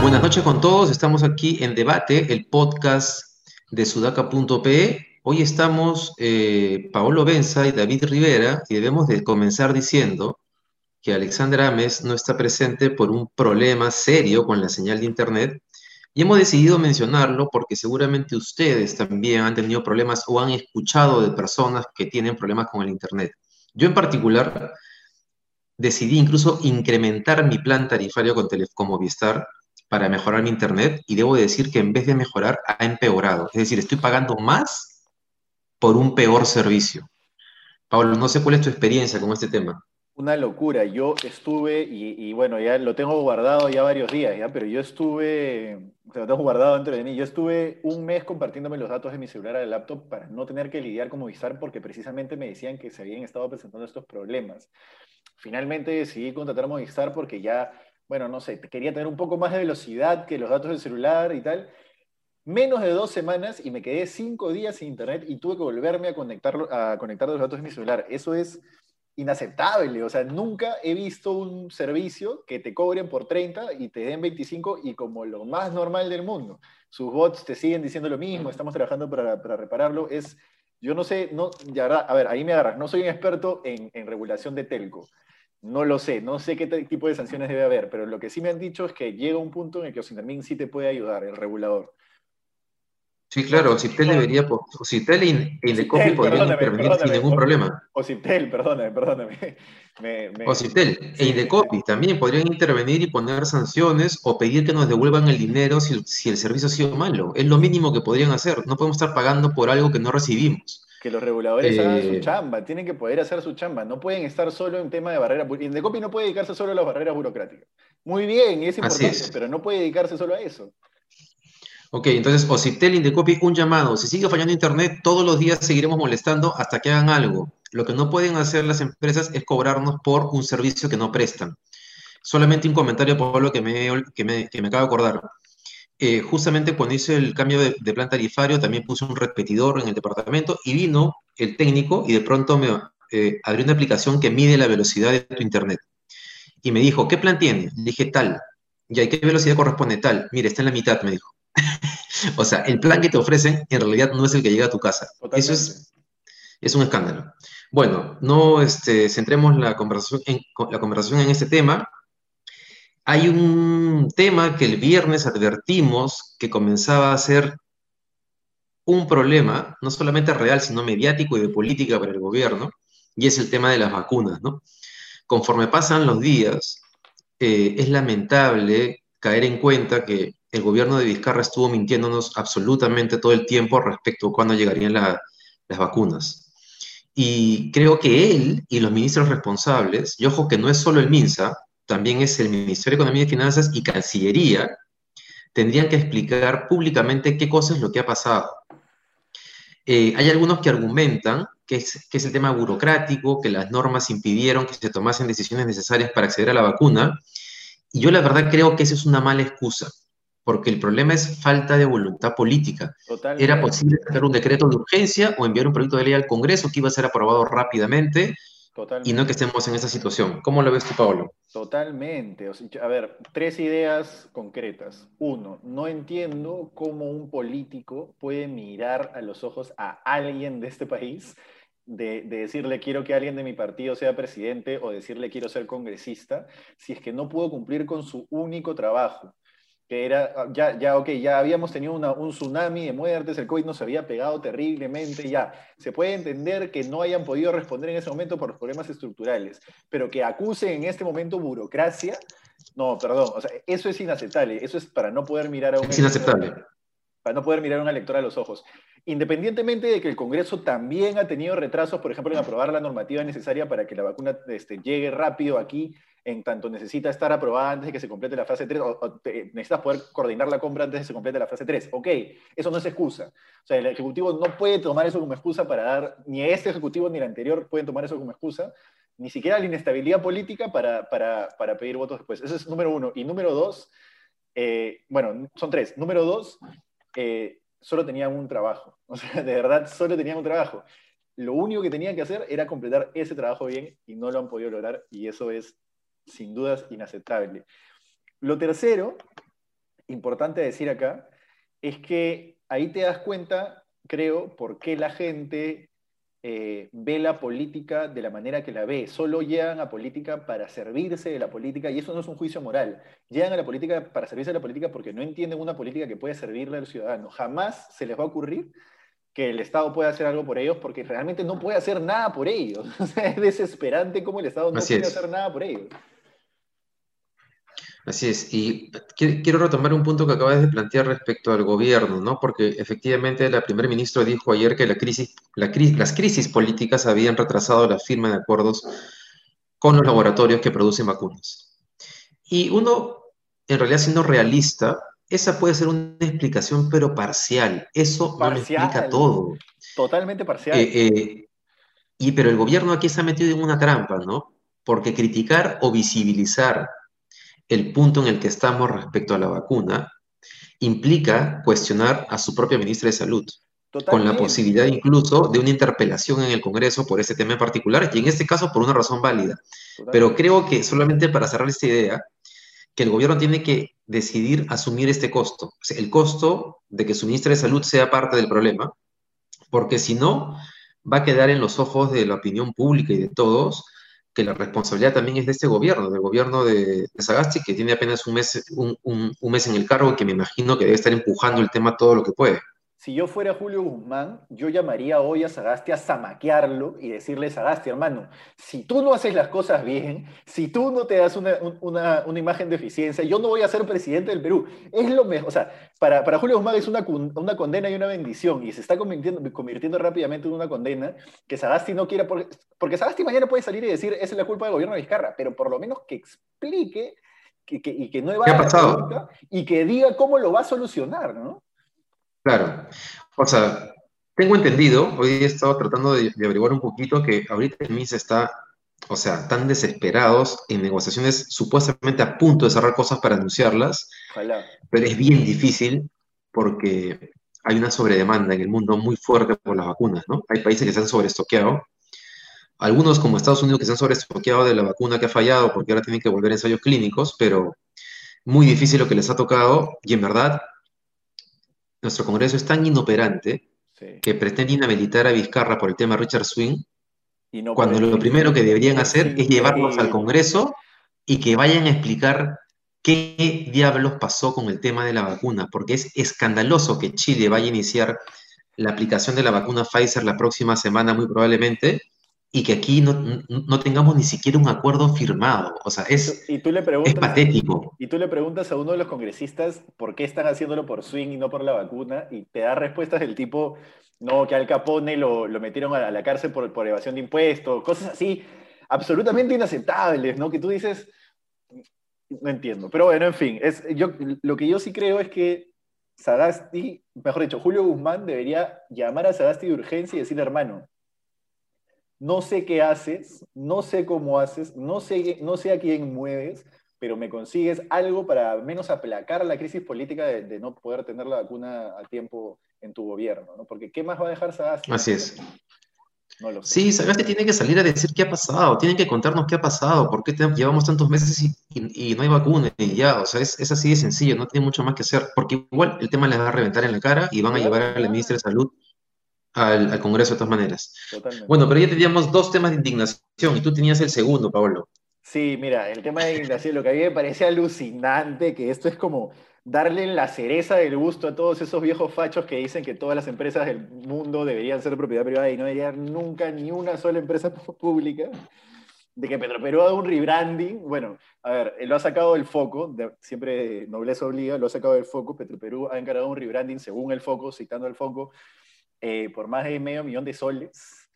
Buenas noches con todos, estamos aquí en Debate, el podcast de sudaca.pe. Hoy estamos eh, Paolo Benza y David Rivera y debemos de comenzar diciendo que Alexander Ames no está presente por un problema serio con la señal de Internet y hemos decidido mencionarlo porque seguramente ustedes también han tenido problemas o han escuchado de personas que tienen problemas con el Internet. Yo en particular decidí incluso incrementar mi plan tarifario con, Telecom Movistar para mejorar mi internet y debo decir que en vez de mejorar ha empeorado. Es decir, estoy pagando más por un peor servicio. Pablo, no sé cuál es tu experiencia con este tema. Una locura. Yo estuve, y, bueno, ya lo tengo guardado ya varios días, ¿ya? pero yo estuve, lo tengo guardado dentro de mí, yo estuve un mes compartiéndome los datos de mi celular al laptop para no tener que lidiar con Movistar porque precisamente me decían que se habían estado presentando estos problemas. Finalmente decidí contratar a Movistar porque ya bueno, no sé, quería tener un poco más de velocidad que los datos del celular y tal. Menos de dos semanas y me quedé cinco días sin internet y tuve que volverme a conectar, a conectar los datos de mi celular. Eso es inaceptable. O sea, nunca he visto un servicio que te cobren por 30 y te den 25 y como lo más normal del mundo. Sus bots te siguen diciendo lo mismo, estamos trabajando para, para repararlo. Es, yo no sé, no, ya, a ver, ahí me agarras. No soy un experto en, en regulación de telco no lo sé, no sé qué tipo de sanciones debe haber, pero lo que sí me han dicho es que llega un punto en el que Osintermin sí te puede ayudar, el regulador. Sí, claro, Ociptel debería, Ociptel y Indecopi podrían intervenir sin ningún problema. Ociptel, perdóname, perdóname. Ociptel e Indecopi también podrían intervenir y poner sanciones o pedir que nos devuelvan el dinero si, si el servicio ha sido malo. Es lo mínimo que podrían hacer. No podemos estar pagando por algo que no recibimos que los reguladores hagan su eh, chamba, tienen que poder hacer su chamba, no pueden estar solo en tema de barreras. Indecopi no puede dedicarse solo a las barreras burocráticas. Muy bien, es importante, pero no puede dedicarse solo a eso. Ok, entonces, Ocitel, Indecopi, un llamado. Si sigue fallando Internet, todos los días seguiremos molestando hasta que hagan algo. Lo que no pueden hacer las empresas es cobrarnos por un servicio que no prestan. Solamente un comentario, Pablo, que me, que me, que me acabo de acordar. Eh, justamente cuando hice el cambio de, plan tarifario, también puse un repetidor en el departamento y vino el técnico y de pronto me eh, abrió una aplicación que mide la velocidad de tu internet. Y me dijo, ¿qué plan tiene? Le dije, tal. ¿Y qué velocidad corresponde? Tal. Mire, está en la mitad, me dijo. o sea, el plan que te ofrecen en realidad no es el que llega a tu casa. Eso es, es un escándalo. Bueno, no este, centremos la conversación, en, la conversación en este tema. Hay un tema que el viernes advertimos que comenzaba a ser un problema, no solamente real, sino mediático y de política para el gobierno, y es el tema de las vacunas, ¿no? Conforme pasan los días, eh, es lamentable caer en cuenta que el gobierno de Vizcarra estuvo mintiéndonos absolutamente todo el tiempo respecto a cuándo llegarían las vacunas. Y creo que él y los ministros responsables, y ojo que no es solo el MINSA, también es el Ministerio de Economía y Finanzas y Cancillería, tendrían que explicar públicamente qué cosa es lo que ha pasado. Eh, hay algunos que argumentan que es, que es el tema burocrático, que las normas impidieron que se tomasen decisiones necesarias para acceder a la vacuna, y yo la verdad creo que esa es una mala excusa, porque el problema es falta de voluntad política. Era posible hacer un decreto de urgencia o enviar un proyecto de ley al Congreso que iba a ser aprobado rápidamente, y no que estemos en esa situación. ¿Cómo lo ves tú, Pablo? Totalmente. a ver, tres ideas concretas. Uno, no entiendo cómo un político puede mirar a los ojos a alguien de este país, de, de, decirle quiero que alguien de mi partido sea presidente o decirle quiero ser congresista, si es que no pudo cumplir con su único trabajo que era, ah, ya, ya, ok, ya habíamos tenido un tsunami de muertes, el COVID nos había pegado terriblemente, ya, se puede entender que no hayan podido responder en ese momento por los problemas estructurales, pero que acusen en este momento burocracia, no, perdón, o sea, eso es inaceptable, eso es para no poder mirar a un... Es inaceptable. Para no poder mirar a un elector a los ojos. Independientemente de que el Congreso también ha tenido retrasos, por ejemplo, en aprobar la normativa necesaria para que la vacuna este, llegue rápido aquí, en tanto necesita estar aprobada antes de que se complete la fase 3, o, necesitas poder coordinar la compra antes de que se complete la fase 3. Ok, eso no es excusa. O sea, el Ejecutivo no puede tomar eso como excusa para dar, ni este Ejecutivo ni el anterior pueden tomar eso como excusa ni siquiera la inestabilidad política para, para, pedir votos después. Eso es número uno. Y número dos, eh, bueno, son tres. Número dos, eh, solo tenían un trabajo. O sea, de verdad, solo tenían un trabajo. Lo único que tenían que hacer era completar ese trabajo bien y no lo han podido lograr y eso es sin dudas inaceptable. Lo tercero, importante decir acá, es que ahí te das cuenta, creo, por qué la gente eh, ve la política de la manera que la ve. Solo llegan a política para servirse de la política, y eso no es un juicio moral. Llegan a la política para servirse de la política porque no entienden una política que puede servirle al ciudadano. Jamás se les va a ocurrir que el Estado pueda hacer algo por ellos porque realmente no puede hacer nada por ellos. es desesperante como el Estado no puede hacer nada por ellos. Así es, y quiero retomar un punto que acabas de plantear respecto al gobierno, ¿no? Porque efectivamente la primer ministro dijo ayer que la crisis, las crisis políticas habían retrasado la firma de acuerdos con los laboratorios que producen vacunas. Y uno, en realidad siendo realista, esa puede ser una explicación, pero parcial. Eso no lo explica todo. Totalmente parcial. Eh, eh, y, pero el gobierno aquí ha metido en una trampa, ¿no? Porque criticar o visibilizar el punto en el que estamos respecto a la vacuna implica cuestionar a su propia ministra de Salud, con la posibilidad incluso de una interpelación en el Congreso por ese tema en particular, y en este caso por una razón válida. Pero creo que solamente para cerrar esta idea, que el gobierno tiene que decidir asumir este costo, el costo de que su ministra de Salud sea parte del problema, porque si no, va a quedar en los ojos de la opinión pública y de todos que la responsabilidad también es de este gobierno, del gobierno de, Sagasti, que tiene apenas un mes, un, un, mes en el cargo y que me imagino que debe estar empujando el tema todo lo que puede. Si yo fuera Julio Guzmán, yo llamaría hoy a Sagasti a zamaquearlo y decirle, Sagasti, hermano, si tú no haces las cosas bien, si tú no te das una, una, una imagen de eficiencia, yo no voy a ser presidente del Perú. Es lo mejor, o sea, para, para Julio Guzmán es una, una, condena y una bendición, y se está convirtiendo, convirtiendo rápidamente en una condena que Sagasti no quiera, porque, porque Sagasti mañana puede salir y decir, esa es la culpa del gobierno de Vizcarra, pero por lo menos que explique que, que, y que no ¿Qué ha pasado? y que diga cómo lo va a solucionar, ¿no? Claro. O sea, tengo entendido, hoy he estado tratando de, averiguar un poquito que ahorita el MIS está, o sea, tan desesperados en negociaciones supuestamente a punto de cerrar cosas para anunciarlas, pero es bien difícil porque hay una sobredemanda en el mundo muy fuerte por las vacunas, ¿no? Hay países que se han sobreestoqueado, algunos como Estados Unidos que se han sobreestoqueado de la vacuna que ha fallado porque ahora tienen que volver a ensayos clínicos, pero muy difícil lo que les ha tocado y en verdad nuestro Congreso es tan inoperante que pretende inhabilitar a Vizcarra por el tema Richard Swing, cuando lo primero que deberían hacer es llevarlos al Congreso y que vayan a explicar qué diablos pasó con el tema de la vacuna, porque es escandaloso que Chile vaya a iniciar la aplicación de la vacuna Pfizer la próxima semana, muy probablemente, y que aquí no, no, tengamos ni siquiera un acuerdo firmado. O sea, es, y tú le preguntas, es patético. Y tú le preguntas a uno de los congresistas por qué están haciéndolo por swing y no por la vacuna, y te da respuestas del tipo, no, que Al Capone lo, lo metieron a la cárcel por, por evasión de impuestos, cosas así absolutamente inaceptables, ¿no? Que tú dices, no entiendo. Pero bueno, en fin, es, yo, lo que yo sí creo es que Sagasti, mejor dicho, Julio Guzmán debería llamar a Sagasti de urgencia y decirle, hermano, no sé qué haces, no sé cómo haces, no sé, no sé a quién mueves, pero me consigues algo para al menos aplacar la crisis política de, no poder tener la vacuna a tiempo en tu gobierno, ¿no? Porque ¿qué más va a dejar Sagasti? Así es. No lo sé. Sí, Sagasti tiene que salir a decir qué ha pasado, tienen que contarnos qué ha pasado, por qué llevamos tantos meses y, no hay vacuna y ya, o sea, es, es, así de sencillo, no tiene mucho más que hacer, porque igual el tema les va a reventar en la cara y van a llevar a la ministra de Salud al, Congreso de todas maneras. Bueno, pero ya teníamos dos temas de indignación y tú tenías el segundo, Pablo. Sí, mira, el tema de indignación, lo que a mí me parece alucinante, que esto es como darle la cereza del gusto a todos esos viejos fachos que dicen que todas las empresas del mundo deberían ser propiedad privada y no debería haber nunca ni una sola empresa pública, de que Petroperú haga un rebranding. Bueno, a ver, lo ha sacado del foco, siempre nobleza obliga, lo ha sacado del foco, Petroperú ha encargado un rebranding según el foco, citando el foco, eh, por más de medio millón de soles.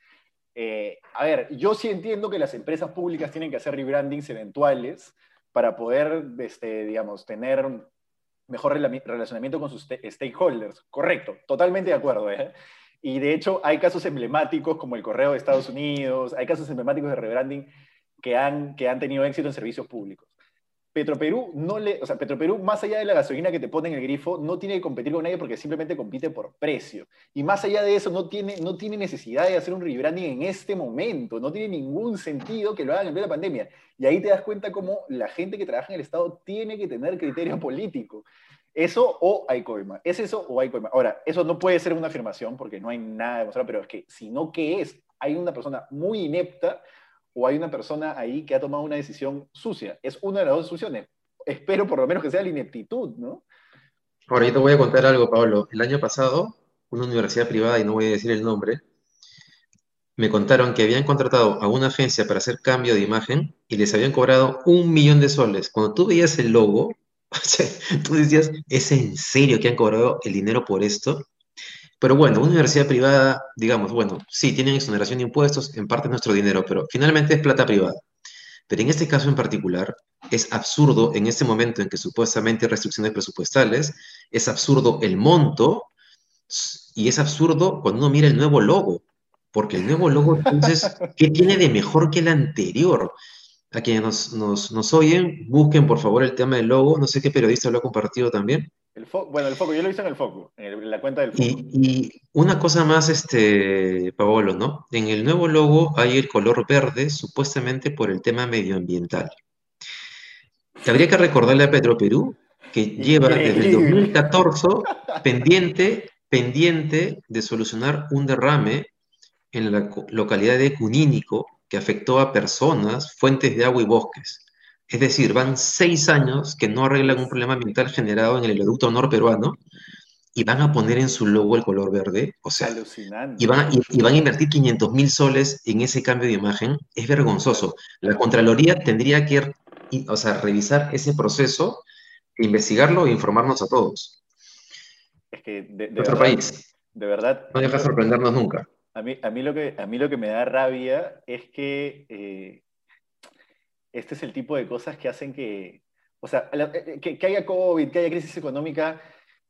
Eh, a ver, yo sí entiendo que las empresas públicas tienen que hacer rebrandings eventuales para poder, este, digamos, tener mejor relacionamiento con sus stakeholders. Correcto, totalmente de acuerdo. ¿eh? Y de hecho hay casos emblemáticos como el correo de Estados Unidos, hay casos emblemáticos de rebranding que han, que han tenido éxito en servicios públicos. Petroperú no le, o sea, Petroperú, más allá de la gasolina que te pone en el grifo, no tiene que competir con nadie porque simplemente compite por precio. Y más allá de eso, no tiene, no tiene necesidad de hacer un rebranding en este momento. No tiene ningún sentido que lo hagan en plena pandemia. Y ahí te das cuenta cómo la gente que trabaja en el Estado tiene que tener criterio político. Eso o hay coima. ¿Es eso o hay coima? Ahora, eso no puede ser una afirmación porque no hay nada demostrado, pero es que si no, ¿qué es? Hay una persona muy inepta o hay una persona ahí que ha tomado una decisión sucia. Es una de las dos soluciones. Espero por lo menos que sea la ineptitud, ¿no? Ahora, te voy a contar algo, Pablo. El año pasado, una universidad privada, y no voy a decir el nombre, me contaron que habían contratado a una agencia para hacer cambio de imagen y les habían cobrado un millón de soles. Cuando tú veías el logo, tú decías, ¿es en serio que han cobrado el dinero por esto? Pero bueno, una universidad privada, digamos, bueno, sí, tienen exoneración de impuestos, en parte nuestro dinero, pero finalmente es plata privada. Pero en este caso en particular, es absurdo en este momento en que supuestamente hay restricciones presupuestales, es absurdo el monto y es absurdo cuando uno mira el nuevo logo, porque el nuevo logo, entonces, ¿qué tiene de mejor que el anterior? A quienes nos, nos, nos oyen, busquen por favor el tema del logo, no sé qué periodista lo ha compartido también bueno, el foco, yo lo hice en el foco, en, la cuenta del foco. Y, una cosa más, este, Paolo, ¿no? En el nuevo logo hay el color verde, supuestamente por el tema medioambiental. Habría que recordarle a Petroperú que lleva desde el 2014 pendiente, pendiente de solucionar un derrame en la localidad de Cunínico que afectó a personas, fuentes de agua y bosques. Es decir, van seis años que no arreglan un problema ambiental generado en el oleoducto norperuano y van a poner en su logo el color verde. O sea, Y van, a, y, van a invertir 500 mil soles en ese cambio de imagen. Es vergonzoso. La Contraloría tendría que o sea, revisar ese proceso, investigarlo e informarnos a todos. Es que de, Nuestro país. De verdad. No deja sorprendernos nunca. A mí, a mí, lo, que, a mí lo que me da rabia es que eh, este es el tipo de cosas que hacen que, o sea, eh, que, que, haya COVID, que haya crisis económica,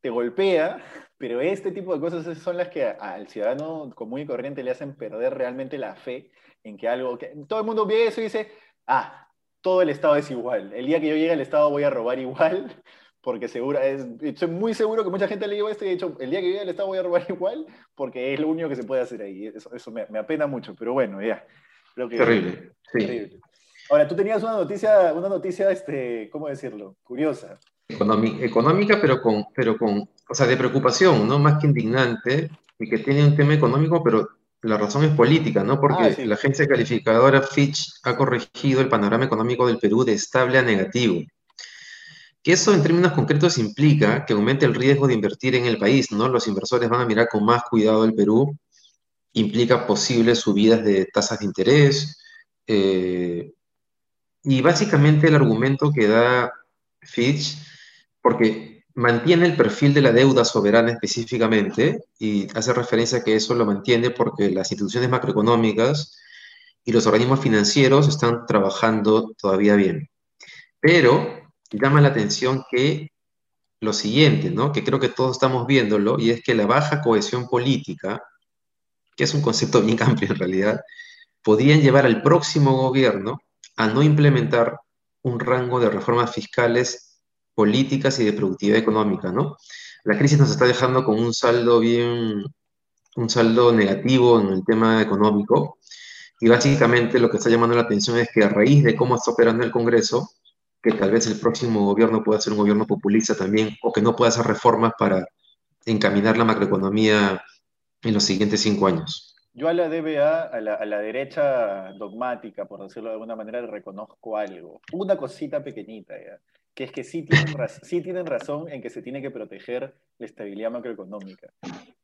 te golpea, pero este tipo de cosas son las que al ciudadano común y corriente le hacen perder realmente la fe en que algo, que todo el mundo ve eso y dice, ah, todo el Estado es igual, el día que yo llegue al Estado voy a robar igual, porque seguro, es, estoy muy seguro que mucha gente le digo esto y he dicho, el día que llegue al Estado voy a robar igual, porque es lo único que se puede hacer ahí. Eso, eso me, me, apena mucho, pero bueno, ya. Creo que, terrible, sí. Terrible. Ahora, tú tenías una noticia, una noticia, este, ¿cómo decirlo? Curiosa. económica, pero con, pero con, o sea, de preocupación, ¿no? Más que indignante, y que tiene un tema económico, pero la razón es política, ¿no? Porque ah, la agencia calificadora Fitch ha corregido el panorama económico del Perú de estable a negativo. Que eso en términos concretos implica que aumente el riesgo de invertir en el país, ¿no? Los inversores van a mirar con más cuidado el Perú, implica posibles subidas de tasas de interés, eh, y básicamente el argumento que da Fitch, porque mantiene el perfil de la deuda soberana específicamente, y hace referencia a que eso lo mantiene porque las instituciones macroeconómicas y los organismos financieros están trabajando todavía bien. Pero llama la atención que lo siguiente, ¿no? que creo que todos estamos viéndolo, y es que la baja cohesión política, que es un concepto bien amplio en realidad, podrían llevar al próximo gobierno a no implementar un rango de reformas fiscales, políticas y de productividad económica, ¿no? La crisis nos está dejando con un saldo bien, un saldo negativo en el tema económico y básicamente lo que está llamando la atención es que a raíz de cómo está operando el Congreso, que tal vez el próximo gobierno pueda ser un gobierno populista también o que no pueda hacer reformas para encaminar la macroeconomía en los siguientes cinco años. Yo a la DBA, a la, a la, derecha dogmática, por decirlo de alguna manera, le reconozco algo. Una cosita pequeñita, ¿ya? que es que sí tienen, sí tienen razón en que se tiene que proteger la estabilidad macroeconómica.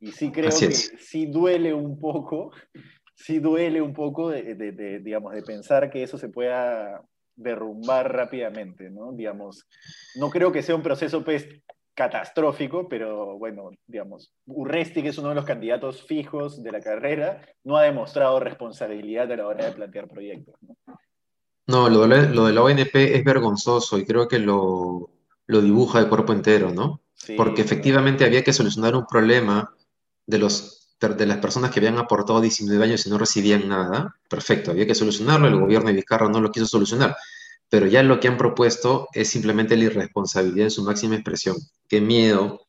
Y sí creo que sí duele un poco, sí duele un poco de, de, de, digamos, de pensar que eso se pueda derrumbar rápidamente, ¿no? Digamos, no creo que sea un proceso pues, catastrófico, pero bueno, digamos, Urresti, que es uno de los candidatos fijos de la carrera, no ha demostrado responsabilidad a la hora de plantear proyectos. No, lo, de la, ONP es vergonzoso y creo que lo, dibuja de cuerpo entero, ¿no? Porque efectivamente había que solucionar un problema de los de las personas que habían aportado 19 años y no recibían nada, perfecto, había que solucionarlo, el gobierno de Vizcarra no lo quiso solucionar, pero ya lo que han propuesto es simplemente la irresponsabilidad en su máxima expresión. Qué miedo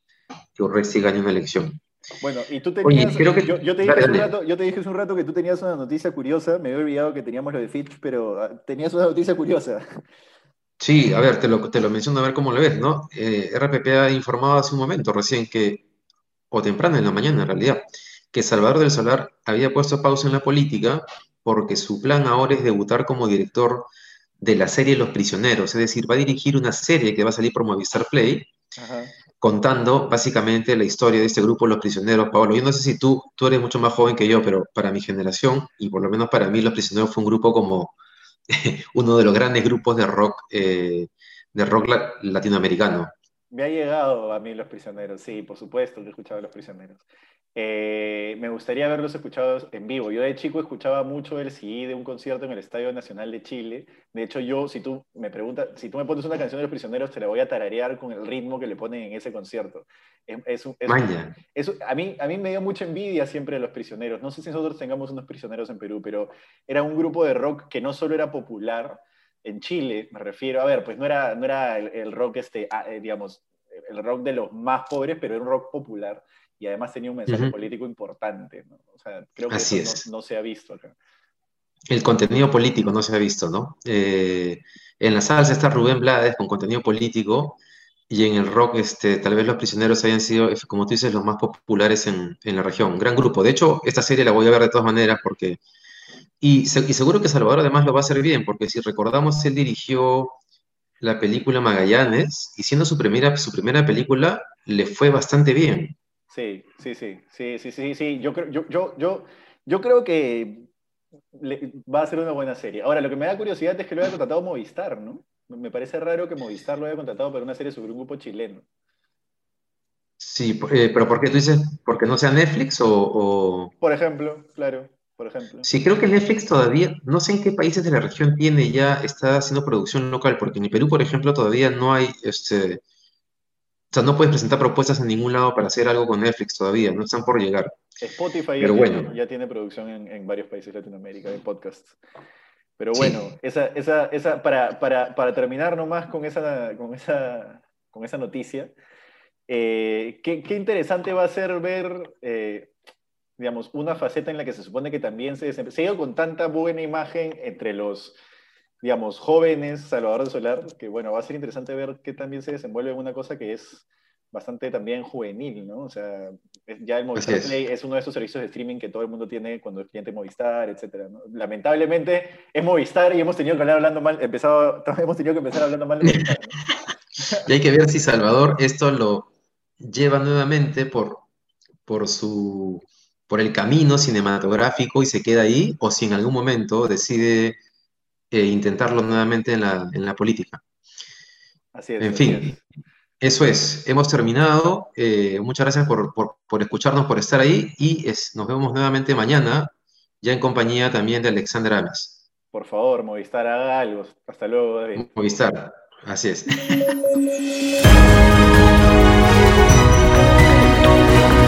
que Urresti gane una elección. Bueno, y tú tenías, yo, te dije hace un rato, yo te dije hace un rato que tú tenías una noticia curiosa, me había olvidado que teníamos lo de Fitch, pero ah, tenías una noticia curiosa. Sí, a ver, te lo, te lo menciono a ver cómo lo ves, ¿no? Eh, RPP ha informado hace un momento recién que, o temprano en la mañana en realidad, que Salvador del Solar había puesto pausa en la política porque su plan ahora es debutar como director de la serie Los Prisioneros, es decir, va a dirigir una serie que va a salir por Movistar Play, contando básicamente la historia de este grupo Los Prisioneros. Pablo, yo no sé si tú, tú eres mucho más joven que yo, pero para mi generación, y por lo menos para mí, Los Prisioneros fue un grupo como uno de los grandes grupos de rock, eh, de rock latinoamericano. Me ha llegado a mí Los Prisioneros, sí, por supuesto que he escuchado Los Prisioneros. Eh, me gustaría haberlos escuchado en vivo. Yo de chico escuchaba mucho el CD de un concierto en el Estadio Nacional de Chile. De hecho, yo, si tú me preguntas, si tú me pones una canción de los prisioneros, te la voy a tararear con el ritmo que le ponen en ese concierto. Es, a, mí, a mí me dio mucha envidia siempre de los prisioneros. No sé si nosotros tengamos unos prisioneros en Perú, pero era un grupo de rock que no solo era popular en Chile, me refiero, a ver, pues no era, no era el, rock, este, ah, eh, digamos, el rock de los más pobres, pero era un rock popular y además tenía un mensaje político importante. ¿no? O sea, creo que eso no, se ha visto acá. El contenido político no se ha visto, ¿no? Eh, en la salsa está Rubén Blades con contenido político y en el rock este, tal vez los prisioneros hayan sido, como tú dices, los más populares en, en la región. Un gran grupo. De hecho, esta serie la voy a ver de todas maneras porque... Y, y seguro que Salvador además lo va a hacer bien, porque si recordamos, él dirigió la película Magallanes y siendo su primera, su primera película le fue bastante bien. Sí, sí, sí, sí, sí, sí, sí. Yo creo, yo, yo, yo, yo creo que va a ser una buena serie. Ahora, lo que me da curiosidad es que lo haya contratado Movistar, ¿no? Me parece raro que Movistar lo haya contratado para una serie sobre un grupo chileno. Sí, eh, pero ¿por qué tú dices? ¿Porque no sea Netflix o, Por ejemplo, claro, por ejemplo. Sí, creo que Netflix todavía, no sé en qué países de la región tiene ya, está haciendo producción local, porque en Perú, por ejemplo, todavía no hay este, o sea, no puedes presentar propuestas en ningún lado para hacer algo con Netflix todavía, no están por llegar. Spotify ya, tiene, ya, tiene, producción en, varios países de Latinoamérica de podcasts. Pero bueno, esa, esa, esa, para, para, para, terminar nomás con esa, con esa, con esa noticia, eh, qué, qué, interesante va a ser ver, eh, digamos, una faceta en la que se supone que también se, se ha ido con tanta buena imagen entre los digamos, jóvenes, Salvador de Solar, que bueno, va a ser interesante ver qué también se desenvuelve en una cosa que es bastante también juvenil, ¿no? O sea, ya el Movistar Play es uno de esos servicios de streaming que todo el mundo tiene cuando es cliente Movistar, etcétera, ¿no? Lamentablemente es Movistar y hemos tenido que hablar hablando mal, empezado, hemos tenido que empezar hablando mal de Movistar, Y hay que ver si Salvador esto lo lleva nuevamente por, por su por el camino cinematográfico y se queda ahí, o si en algún momento decide e intentarlo nuevamente en la, en la política. Así es. En fin, eso es. Hemos terminado. Eh, muchas gracias por, por, por, escucharnos, por estar ahí y es, nos vemos nuevamente mañana, ya en compañía también de Alexander Ames. Por favor, Movistar, haga algo. Hasta luego, David. Movistar, así es.